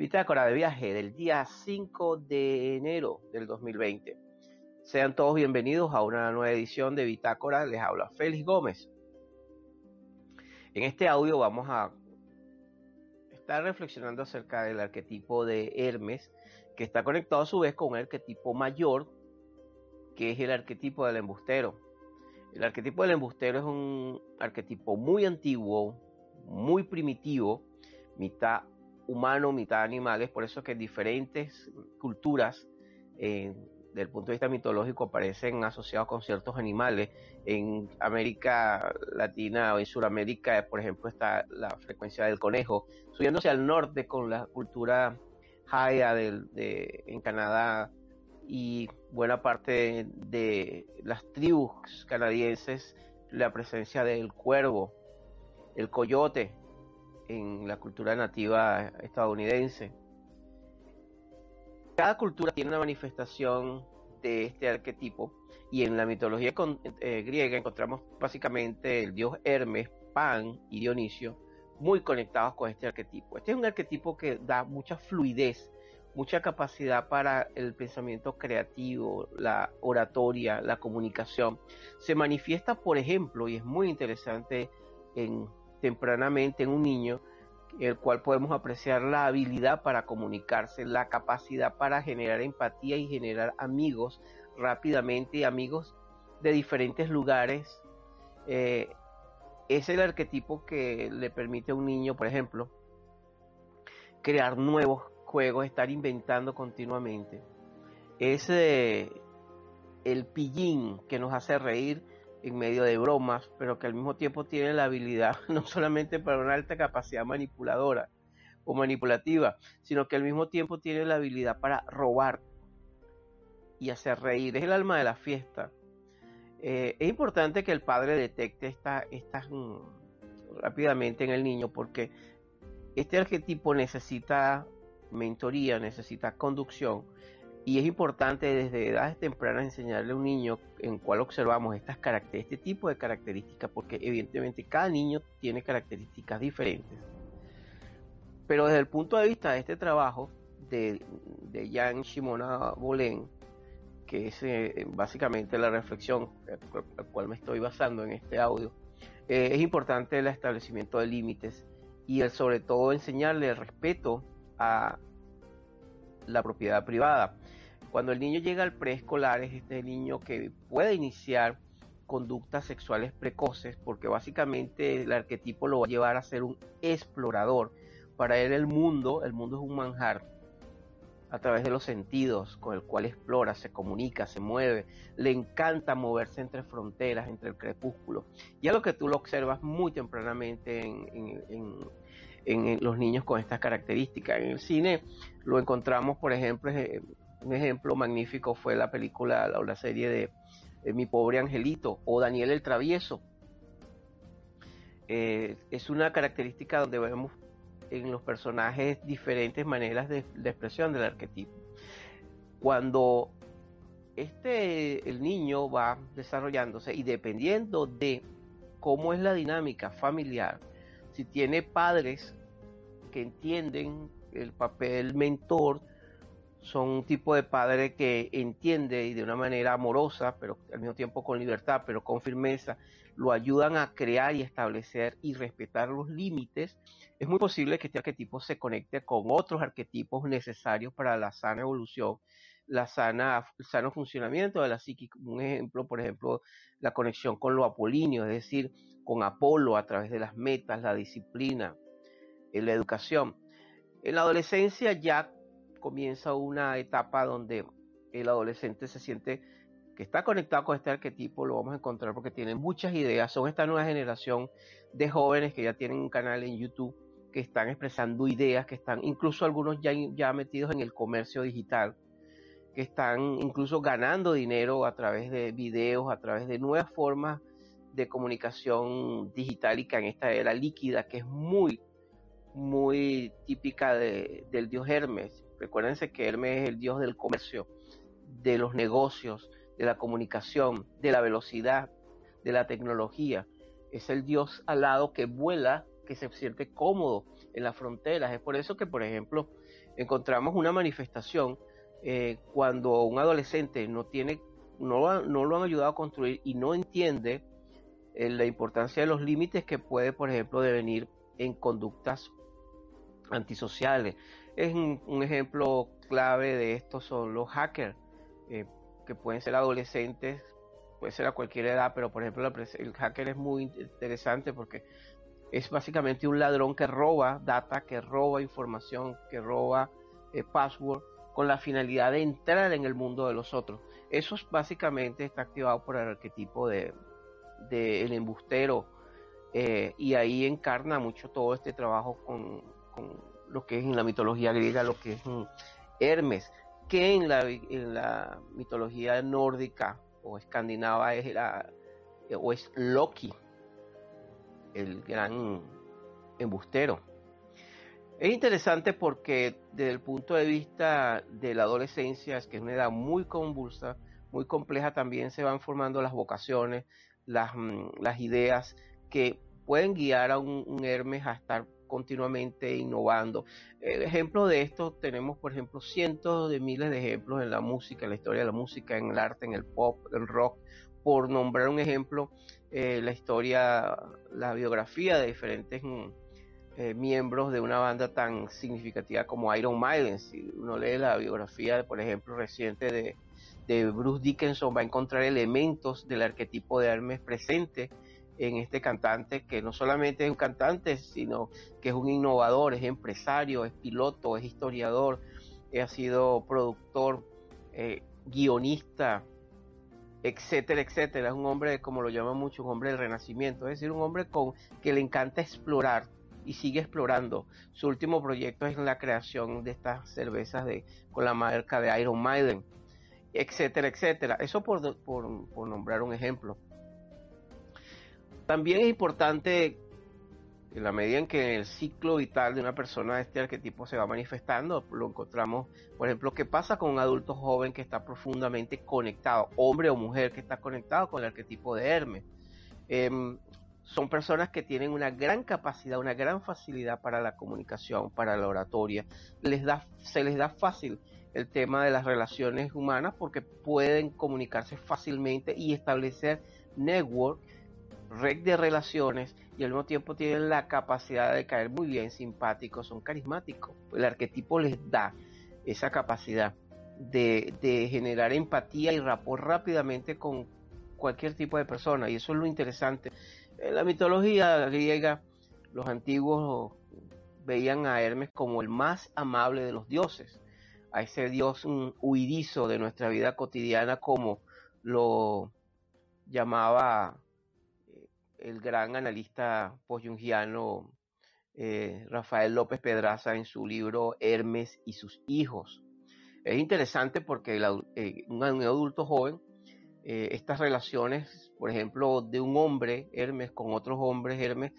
Bitácora de viaje del día 5 de enero del 2020. Sean todos bienvenidos a una nueva edición de Bitácora. Les habla Félix Gómez. En este audio vamos a estar reflexionando acerca del arquetipo de Hermes, que está conectado a su vez con un arquetipo mayor, que es el arquetipo del embustero. El arquetipo del embustero es un arquetipo muy antiguo, muy primitivo, mitad humano, mitad animales, por eso que diferentes culturas, eh, desde el punto de vista mitológico, aparecen asociados con ciertos animales. En América Latina o en Sudamérica, por ejemplo, está la frecuencia del conejo, subiéndose al norte con la cultura Haya de, en Canadá y buena parte de las tribus canadienses, la presencia del cuervo, el coyote, en la cultura nativa estadounidense. Cada cultura tiene una manifestación de este arquetipo y en la mitología eh, griega encontramos básicamente el dios Hermes, Pan y Dionisio muy conectados con este arquetipo. Este es un arquetipo que da mucha fluidez, mucha capacidad para el pensamiento creativo, la oratoria, la comunicación. Se manifiesta, por ejemplo, y es muy interesante en tempranamente en un niño, el cual podemos apreciar la habilidad para comunicarse, la capacidad para generar empatía y generar amigos rápidamente, amigos de diferentes lugares. Eh, es el arquetipo que le permite a un niño, por ejemplo, crear nuevos juegos, estar inventando continuamente. Es eh, el pillín que nos hace reír en medio de bromas, pero que al mismo tiempo tiene la habilidad no solamente para una alta capacidad manipuladora o manipulativa, sino que al mismo tiempo tiene la habilidad para robar y hacer reír. Es el alma de la fiesta. Eh, es importante que el padre detecte esta, mm, rápidamente en el niño porque este arquetipo necesita mentoría, necesita conducción y es importante desde edades tempranas enseñarle a un niño en cual observamos estas este tipo de características, porque evidentemente cada niño tiene características diferentes. Pero desde el punto de vista de este trabajo de, de Jan Shimona Bolén, que es eh, básicamente la reflexión a la cual me estoy basando en este audio, eh, es importante el establecimiento de límites y el, sobre todo enseñarle el respeto a la propiedad privada. Cuando el niño llega al preescolar es este niño que puede iniciar conductas sexuales precoces porque básicamente el arquetipo lo va a llevar a ser un explorador. Para él el mundo, el mundo es un manjar a través de los sentidos con el cual explora, se comunica, se mueve, le encanta moverse entre fronteras, entre el crepúsculo. Ya lo que tú lo observas muy tempranamente en, en los niños con estas características. En el cine lo encontramos, por ejemplo, un ejemplo magnífico fue la película o la serie de, Mi pobre angelito o Daniel el Travieso. Eh, es una característica donde vemos en los personajes diferentes maneras de, de, expresión del arquetipo. Cuando este el niño va desarrollándose y dependiendo de cómo es la dinámica familiar, si tiene padres que entienden el papel mentor, son un tipo de padre que entiende y de una manera amorosa, pero al mismo tiempo con libertad, pero con firmeza, lo ayudan a crear y establecer y respetar los límites, es muy posible que este arquetipo se conecte con otros arquetipos necesarios para la sana evolución, la sana, el sano funcionamiento de la psique. Un ejemplo, por ejemplo, la conexión con lo apolíneo, es decir, con Apolo a través de las metas, la disciplina, la educación. En la adolescencia ya comienza una etapa donde el adolescente se siente que está conectado con este arquetipo, lo vamos a encontrar porque tiene muchas ideas, son esta nueva generación de jóvenes que ya tienen un canal en YouTube que están expresando ideas, que están incluso algunos ya, ya metidos en el comercio digital, que están incluso ganando dinero a través de videos, a través de nuevas formas de comunicación digital y que en esta era líquida, que es muy, muy típica del dios Hermes. Recuérdense que Hermes es el dios del comercio, de los negocios, de la comunicación, de la velocidad, de la tecnología. Es el dios alado que vuela, que se siente cómodo en las fronteras. Es por eso que, por ejemplo, encontramos una manifestación eh, cuando un adolescente no tiene, no, lo han ayudado a construir y no entiende eh, la importancia de los límites que puede, por ejemplo, devenir en conductas antisociales. Es un, ejemplo clave de esto son los hackers, eh, que pueden ser adolescentes, puede ser a cualquier edad, pero por ejemplo el hacker es muy interesante porque es básicamente un ladrón que roba data, que roba información, que roba password con la finalidad de entrar en el mundo de los otros. Eso es, básicamente está activado por el arquetipo de, el embustero eh, y ahí encarna mucho todo este trabajo con, lo que es en la mitología griega, lo que es Hermes, que en la, en la mitología nórdica o escandinava es la, o es Loki, el gran embustero. Es interesante porque desde el punto de vista de la adolescencia, es que es una edad muy convulsa, muy compleja, también se van formando las vocaciones, las, mm, las ideas que pueden guiar a un, Hermes a estar continuamente innovando. El ejemplo de esto tenemos, por ejemplo, cientos de miles de ejemplos en la música, en la historia de la música, en el arte, en el pop, el rock, por nombrar un ejemplo, eh, la historia, la biografía de diferentes mm, eh, miembros de una banda tan significativa como Iron Maiden. Si uno lee la biografía, por ejemplo, reciente de, de Bruce Dickinson, va a encontrar elementos del arquetipo de Hermes presente en este cantante, que no solamente es un cantante, sino que es un innovador, es empresario, es piloto, es historiador, ha sido productor, eh, guionista, etcétera, etcétera. Es un hombre, como lo llaman mucho, un hombre del renacimiento, es decir, un hombre con que le encanta explorar, y sigue explorando. Su último proyecto es la creación de estas cervezas de, con la marca de Iron Maiden, etcétera, etcétera. Eso por, por, nombrar un ejemplo. También es importante, en la medida en que el ciclo vital de una persona de este arquetipo se va manifestando, lo encontramos, por ejemplo, qué pasa con un adulto joven que está profundamente conectado, hombre o mujer que está conectado con el arquetipo de Hermes. Em, son personas que tienen una gran capacidad, una gran facilidad para la comunicación, para la oratoria. Les da, se les da fácil el tema de las relaciones humanas porque pueden comunicarse fácilmente y establecer network, red de relaciones y al mismo tiempo tienen la capacidad de caer muy bien, simpáticos, son carismáticos. El arquetipo les da esa capacidad de, generar empatía y rapport rápidamente con cualquier tipo de persona y eso es lo interesante en la mitología griega, los antiguos veían a Hermes como el más amable de los dioses, a ese dios huidizo de nuestra vida cotidiana como lo llamaba el gran analista post-jungiano eh, Rafael López Pedraza en su libro Hermes y sus hijos. Es interesante porque eh, un adulto joven eh, estas relaciones, por ejemplo, de un hombre Hermes con otros hombres Hermes,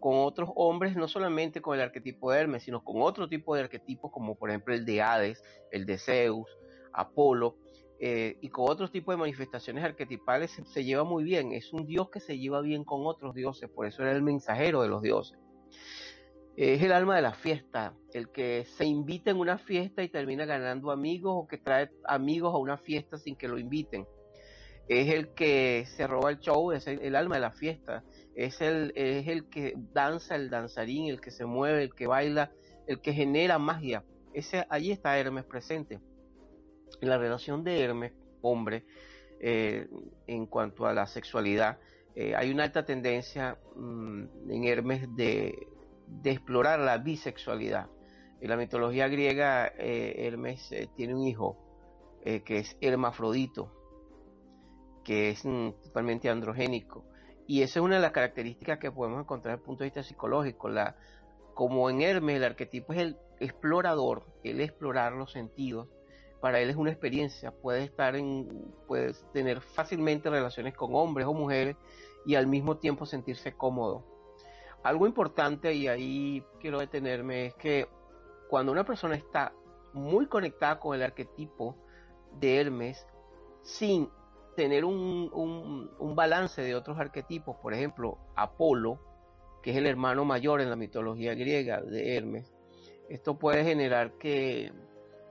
con otros hombres, no solamente con el arquetipo de Hermes, sino con otro tipo de arquetipos, como por ejemplo el de Hades, el de Zeus, Apolo, eh, y con otros tipos de manifestaciones arquetipales se, lleva muy bien. Es un dios que se lleva bien con otros dioses, por eso era el mensajero de los dioses. Es el alma de la fiesta, el que se invita en una fiesta y termina ganando amigos o que trae amigos a una fiesta sin que lo inviten es el que se roba el show, es el, alma de la fiesta, es el, es el que danza, el danzarín, el que se mueve, el que baila, el que genera magia. Ese, allí está Hermes presente. En la relación de Hermes, hombre, eh, en cuanto a la sexualidad, eh, hay una alta tendencia mm, en Hermes de, explorar la bisexualidad. En la mitología griega, eh, Hermes tiene un hijo que es hermafrodito, que es mm, totalmente androgénico. Y esa es una de las características que podemos encontrar desde el punto de vista psicológico, como en Hermes el arquetipo es el explorador, el explorar los sentidos, para él es una experiencia, puede estar en, tener fácilmente relaciones con hombres o mujeres y al mismo tiempo sentirse cómodo. Algo importante, y ahí quiero detenerme, es que cuando una persona está muy conectada con el arquetipo de Hermes, sin tener un, un, balance de otros arquetipos, por ejemplo, Apolo, que es el hermano mayor en la mitología griega de Hermes, esto puede generar que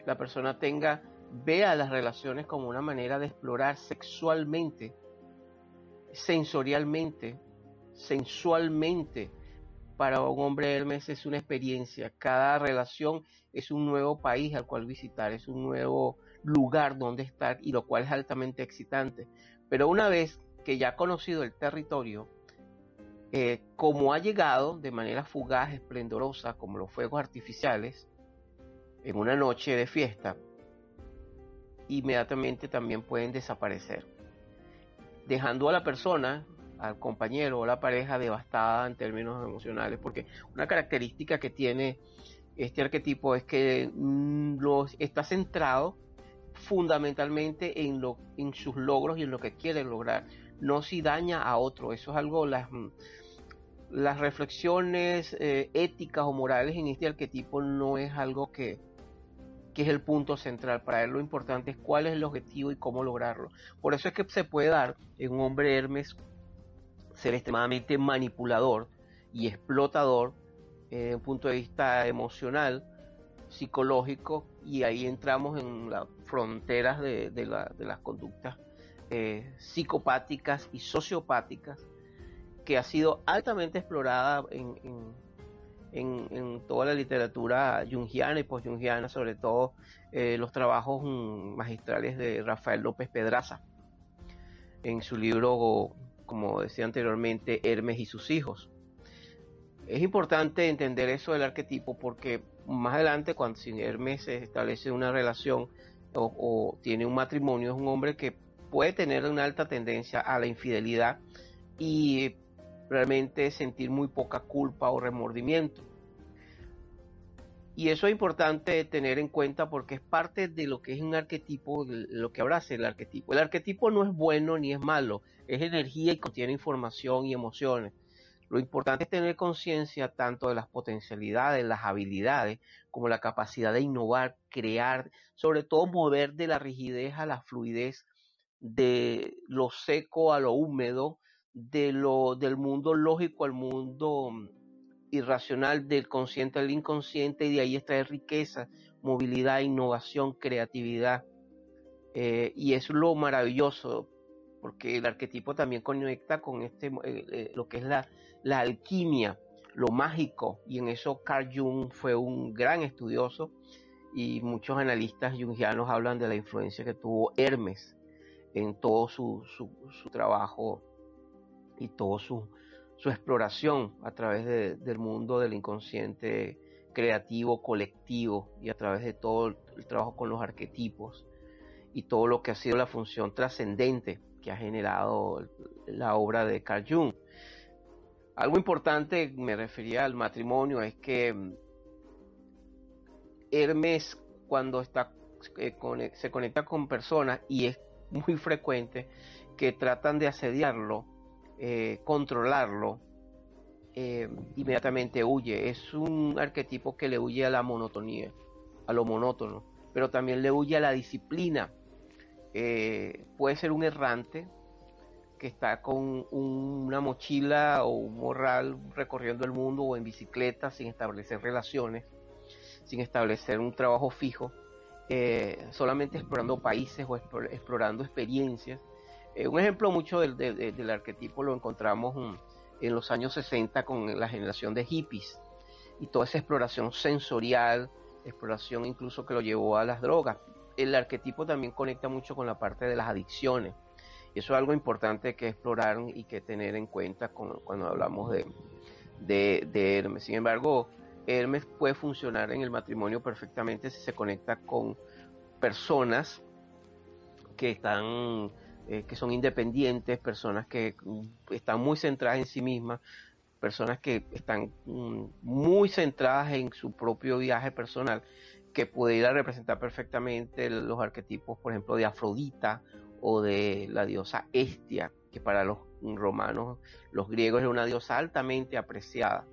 la persona tenga, vea las relaciones como una manera de explorar sexualmente, sensorialmente, sensualmente. Para un hombre Hermes es una experiencia. Cada relación es un nuevo país al cual visitar, es un nuevo lugar donde estar y lo cual es altamente excitante. Pero una vez que ya ha conocido el territorio, eh, como ha llegado de manera fugaz, esplendorosa, como los fuegos artificiales, en una noche de fiesta, inmediatamente también pueden desaparecer, dejando a la persona, al compañero o la pareja devastada en términos emocionales, porque una característica que tiene este arquetipo es que mm, está centrado fundamentalmente en, lo, en sus logros y en lo que quiere lograr, no si daña a otro, eso es algo, las, mm, las reflexiones eh, éticas o morales en este arquetipo no es algo que, que es el punto central. Para él lo importante es cuál es el objetivo y cómo lograrlo. Por eso es que se puede dar en un hombre Hermes ser extremadamente manipulador y explotador eh, desde un punto de vista emocional, psicológico, y ahí entramos en las fronteras de, las conductas eh, psicopáticas y sociopáticas, que ha sido altamente explorada en en, toda la literatura jungiana y post-jungiana, sobre todo eh, los trabajos mm, magistrales de Rafael López Pedraza, en su libro, como decía anteriormente, Hermes y sus hijos. Es importante entender eso del arquetipo porque más adelante, cuando sin Hermes se establece una relación o, o tiene un matrimonio, es un hombre que puede tener una alta tendencia a la infidelidad y realmente sentir muy poca culpa o remordimiento. Y eso es importante tener en cuenta porque es parte de lo que es un arquetipo, lo que abraza el arquetipo. El arquetipo no es bueno ni es malo, es energía y contiene información y emociones. Lo importante es tener conciencia tanto de las potencialidades, las habilidades, como la capacidad de innovar, crear, sobre todo mover de la rigidez a la fluidez, de lo seco a lo húmedo, de lo, del mundo lógico al mundo mm, irracional, del consciente al inconsciente, y de ahí extraer riqueza, movilidad, innovación, creatividad. Eh, y es lo maravilloso, porque el arquetipo también conecta con este, eh, eh, lo que es la, la alquimia, lo mágico, y en eso Carl Jung fue un gran estudioso, y muchos analistas jungianos hablan de la influencia que tuvo Hermes en todo su, su, su trabajo y toda su, exploración a través del mundo del inconsciente creativo, colectivo y a través de todo el, trabajo con los arquetipos y todo lo que ha sido la función trascendente que ha generado la obra de Carl Jung. Algo importante, me refería al matrimonio, es que mm, Hermes cuando está, eh, se conecta con personas y es muy frecuente que tratan de asediarlo, eh, controlarlo, eh, inmediatamente huye. Es un arquetipo que le huye a la monotonía, a lo monótono, pero también le huye a la disciplina. Eh, puede ser un errante que está con una mochila o un morral recorriendo el mundo o en bicicleta sin establecer relaciones, sin establecer un trabajo fijo, solamente explorando países o explorando experiencias eh, un ejemplo mucho del, arquetipo lo encontramos mm, en los años 60 con la generación de hippies y toda esa exploración sensorial, exploración incluso que lo llevó a las drogas. El arquetipo también conecta mucho con la parte de las adicciones. Y eso es algo importante que explorar y que tener en cuenta cuando hablamos de, de Hermes. Sin embargo, Hermes puede funcionar en el matrimonio perfectamente si se conecta con personas que están eh, que son independientes, personas que mm, están muy centradas en sí mismas, personas que están mm, muy centradas en su propio viaje personal, que pudiera representar perfectamente los arquetipos, por ejemplo, de Afrodita o de la diosa Estia, que para los romanos, los griegos era una diosa altamente apreciada,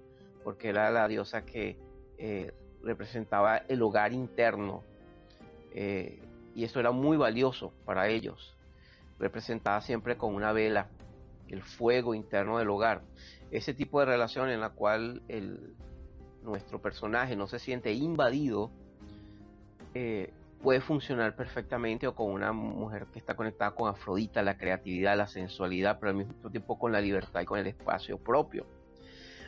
porque era la diosa que eh, representaba el hogar interno, eh, y eso era muy valioso para ellos, representada siempre con una vela, el fuego interno del hogar. Ese tipo de relación en la cual nuestro personaje no se siente invadido, eh, puede funcionar perfectamente o con una mujer que está conectada con Afrodita, la creatividad, la sensualidad, pero al mismo tiempo con la libertad y con el espacio propio.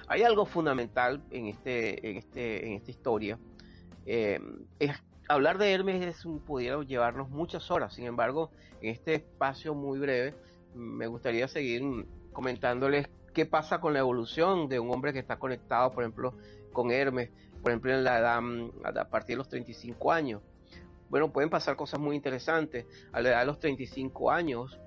Hay algo fundamental en, este, este, esta historia. Eh, es, hablar de Hermes es pudiera llevarnos muchas horas, sin embargo, en este espacio muy breve, me gustaría seguir comentándoles qué pasa con la evolución de un hombre que está conectado, por ejemplo, con Hermes, por ejemplo, en la edad, a partir de los 35 años. Bueno, pueden pasar cosas muy interesantes. A la edad de los 35 años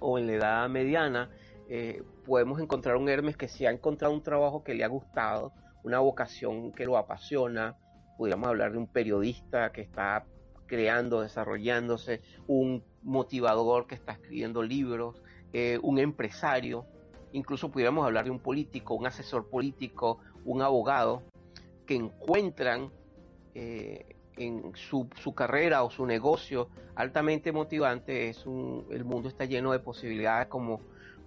o en la edad mediana, eh, podemos encontrar un Hermes que se ha encontrado un trabajo que le ha gustado, una vocación que lo apasiona. Pudiéramos hablar de un periodista que está creando, desarrollándose, un motivador que está escribiendo libros, eh, un empresario, incluso pudiéramos hablar de un político, un asesor político, un abogado, que encuentran eh, en su, su, carrera o su negocio altamente motivante, es un, el mundo está lleno de posibilidades como,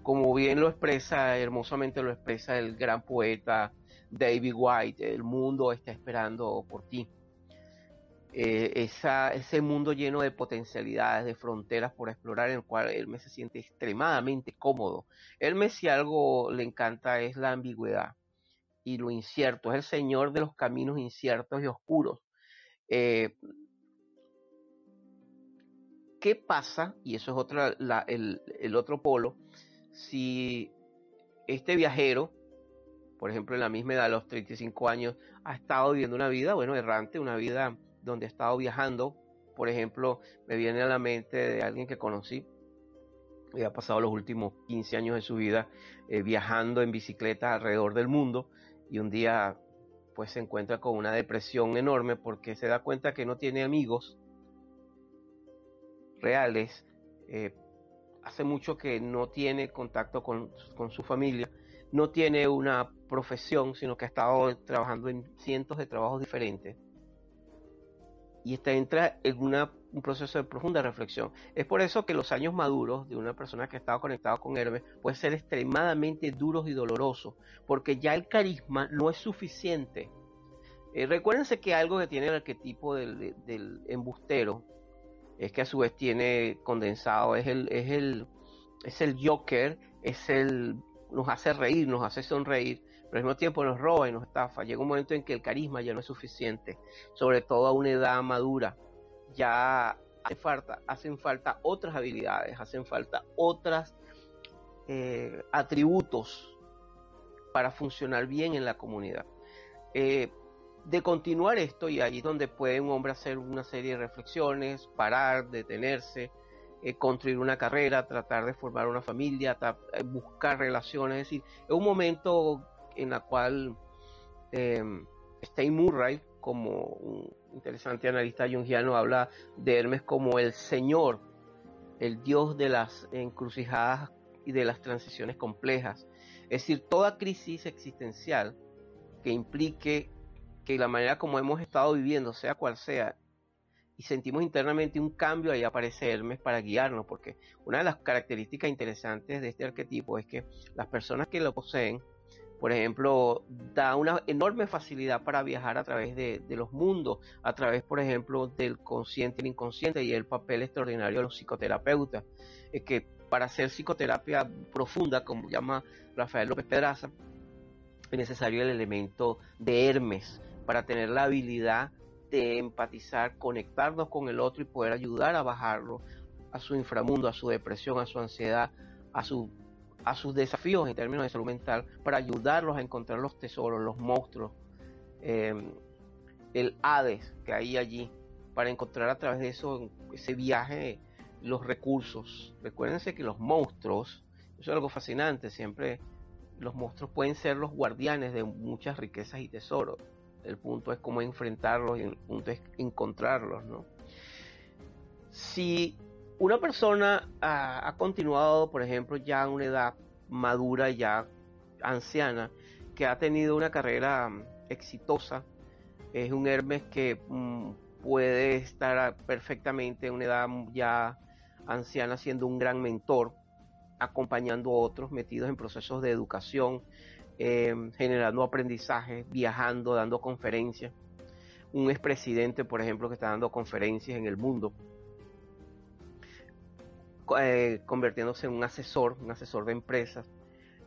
como bien lo expresa, hermosamente lo expresa el gran poeta David White, el mundo está esperando por ti. Eh, esa, ese mundo lleno de potencialidades, de fronteras por explorar, en el cual él me se siente extremadamente cómodo. Él si algo le encanta es la ambigüedad y lo incierto, es el señor de los caminos inciertos y oscuros. Eh, ¿Qué pasa? Y eso es otra, el, el otro polo. Si este viajero, por ejemplo, en la misma edad, a los 35 años, ha estado viviendo una vida, bueno, errante, una vida donde he estado viajando. Por ejemplo, me viene a la mente de alguien que conocí, que ha pasado los últimos 15 años de su vida eh, viajando en bicicleta alrededor del mundo y un día pues se encuentra con una depresión enorme porque se da cuenta que no tiene amigos reales, eh, hace mucho que no tiene contacto con, con su familia, no tiene una profesión, sino que ha estado trabajando en cientos de trabajos diferentes y está, entra en un proceso de profunda reflexión. Es por eso que los años maduros de una persona que ha estado conectado con Hermes puede ser extremadamente duros y dolorosos, porque ya el carisma no es suficiente. Eh, recuérdense que algo que tiene el arquetipo del, del, embustero es que a su vez tiene condensado, es el, es el, es el Joker, es el, nos hace reír, nos hace sonreír, pero al mismo tiempo nos roba y nos estafa. Llega un momento en que el carisma ya no es suficiente, sobre todo a una edad madura. Ya hace falta, hacen falta otras habilidades, hacen falta otros eh, atributos para funcionar bien en la comunidad. Eh, de continuar esto, y ahí es donde puede un hombre hacer una serie de reflexiones, parar, detenerse, eh, construir una carrera, tratar de formar una familia, buscar relaciones, es decir, es un momento en la cual eh, Stein Murray, como un interesante analista jungiano, habla de Hermes como el señor, el dios de las encrucijadas y de las transiciones complejas. Es decir, toda crisis existencial que implique que la manera como hemos estado viviendo, sea cual sea, y sentimos internamente un cambio, ahí aparece Hermes para guiarnos, porque una de las características interesantes de este arquetipo es que las personas que lo poseen por ejemplo, da una enorme facilidad para viajar a través de, los mundos, a través, por ejemplo, del consciente y el inconsciente y el papel extraordinario de los psicoterapeutas, es que para hacer psicoterapia profunda, como llama Rafael López Pedraza, es necesario el elemento de Hermes para tener la habilidad de empatizar, conectarnos con el otro y poder ayudar a bajarlo a su inframundo, a su depresión, a su ansiedad, a su a sus desafíos en términos de salud mental para ayudarlos a encontrar los tesoros, los monstruos, eh, el Hades que hay allí, para encontrar a través de eso, ese viaje, los recursos. Recuérdense que los monstruos, eso es algo fascinante, siempre los monstruos pueden ser los guardianes de muchas riquezas y tesoros. El punto es cómo enfrentarlos y el punto es encontrarlos, ¿no? Si una persona ha, continuado, por ejemplo, ya a una edad madura, ya anciana, que ha tenido una carrera mm, exitosa, es un Hermes que mm, puede estar perfectamente en una edad ya anciana siendo un gran mentor, acompañando a otros metidos en procesos de educación, eh, generando aprendizaje, viajando, dando conferencias. Un expresidente, por ejemplo, que está dando conferencias en el mundo, eh, convirtiéndose en un asesor, un asesor de empresas.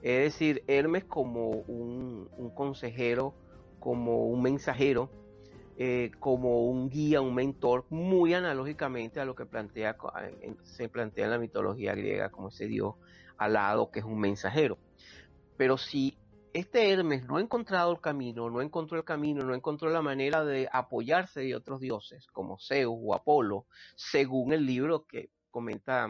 Es decir, Hermes como un, consejero, como un mensajero, eh, como un guía, un mentor, muy analógicamente a lo que plantea, se plantea en la mitología griega como ese dios alado que es un mensajero. Pero si este Hermes no ha encontrado el camino, no encontró el camino, no encontró la manera de apoyarse de otros dioses como Zeus o Apolo, según el libro que comenta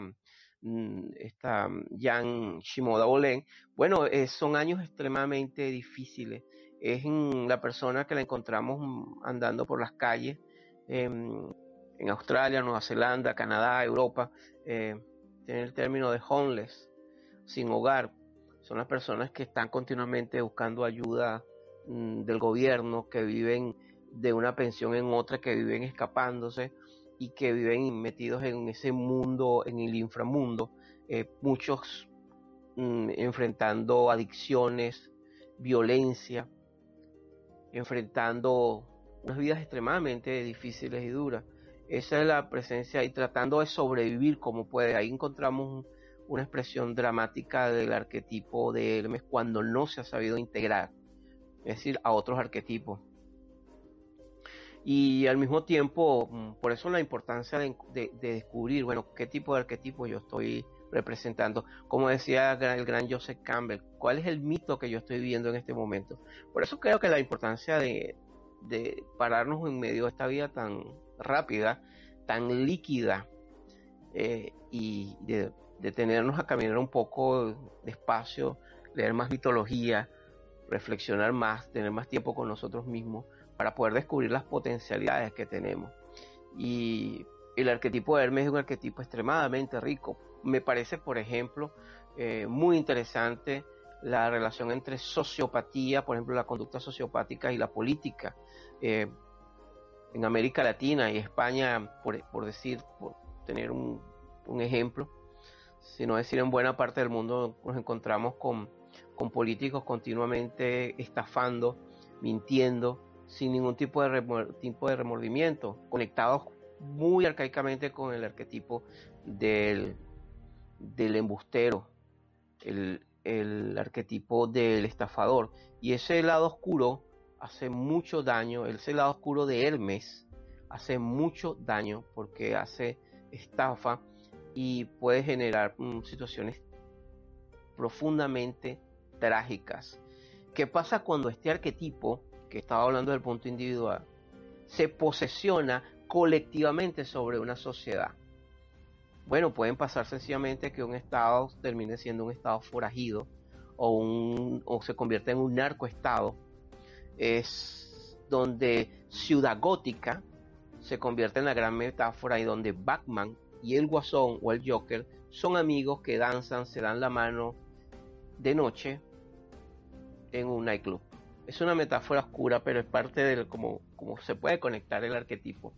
Mm, esta mm, Jan Shimoda Bolen, bueno, eh, son años extremadamente difíciles. Es la persona que la encontramos mm, andando por las calles en Australia, Nueva Zelanda, Canadá, Europa. Eh, tiene el término de homeless, sin hogar. Son las personas que están continuamente buscando ayuda del gobierno, que viven de una pensión en otra, que viven escapándose y que viven metidos en ese mundo, en el inframundo, eh, muchos mm, enfrentando adicciones, violencia, enfrentando unas vidas extremadamente difíciles y duras. Esa es la presencia y tratando de sobrevivir como puede. Ahí encontramos una expresión dramática del arquetipo de Hermes cuando no se ha sabido integrar, es decir, a otros arquetipos y al mismo tiempo, mm, por eso la importancia de, descubrir, bueno, qué tipo de arquetipo yo estoy representando. Como decía el gran Joseph Campbell, cuál es el mito que yo estoy viviendo en este momento. Por eso creo que la importancia de, pararnos en medio de esta vida tan rápida, tan líquida, eh, y de detenernos a caminar un poco despacio, leer más mitología, reflexionar más, tener más tiempo con nosotros mismos para poder descubrir las potencialidades que tenemos. Y el arquetipo de Hermes es un arquetipo extremadamente rico. Me parece, por ejemplo, eh, muy interesante la relación entre sociopatía, por ejemplo, la conducta sociopática y la política. Eh, en América Latina y España, por, decir, por tener un, un, ejemplo, sino decir en buena parte del mundo nos encontramos con, con políticos continuamente estafando, mintiendo, sin ningún tipo de, tipo de remordimiento, conectados muy arcaicamente con el arquetipo del, del embustero, el, el arquetipo del estafador. Y ese lado oscuro hace mucho daño, ese lado oscuro de Hermes hace mucho daño porque hace estafa y puede generar mm, situaciones profundamente trágicas. ¿Qué pasa cuando este arquetipo que estaba hablando del punto individual, se posesiona colectivamente sobre una sociedad. Bueno, pueden pasar sencillamente que un estado termine siendo un estado forajido o, un, o se convierte en un narcoestado. Es donde Ciudad Gótica se convierte en la gran metáfora y donde Batman y el Guasón o el Joker son amigos que danzan, se dan la mano de noche en un nightclub. Es una metáfora oscura, pero es parte de cómo, se puede conectar el arquetipo.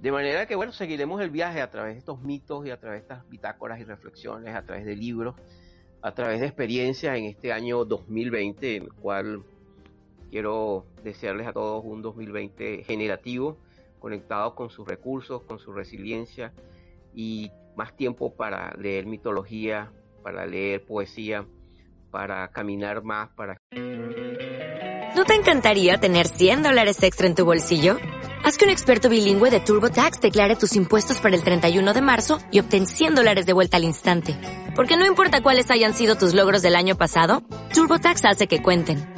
De manera que, bueno, seguiremos el viaje a través de estos mitos y a través de estas bitácoras y reflexiones, a través de libros, a través de experiencias en este año 2020, en el cual quiero desearles a todos un 2020 generativo, conectado con sus recursos, con su resiliencia y más tiempo para leer mitología, para leer poesía, para caminar más, para... ¿No te encantaría tener 100 dólares extra en tu bolsillo? Haz que un experto bilingüe de TurboTax declare tus impuestos para el 31 de marzo y obtén 100 dólares de vuelta al instante. Porque no importa cuáles hayan sido tus logros del año pasado, TurboTax hace que cuenten.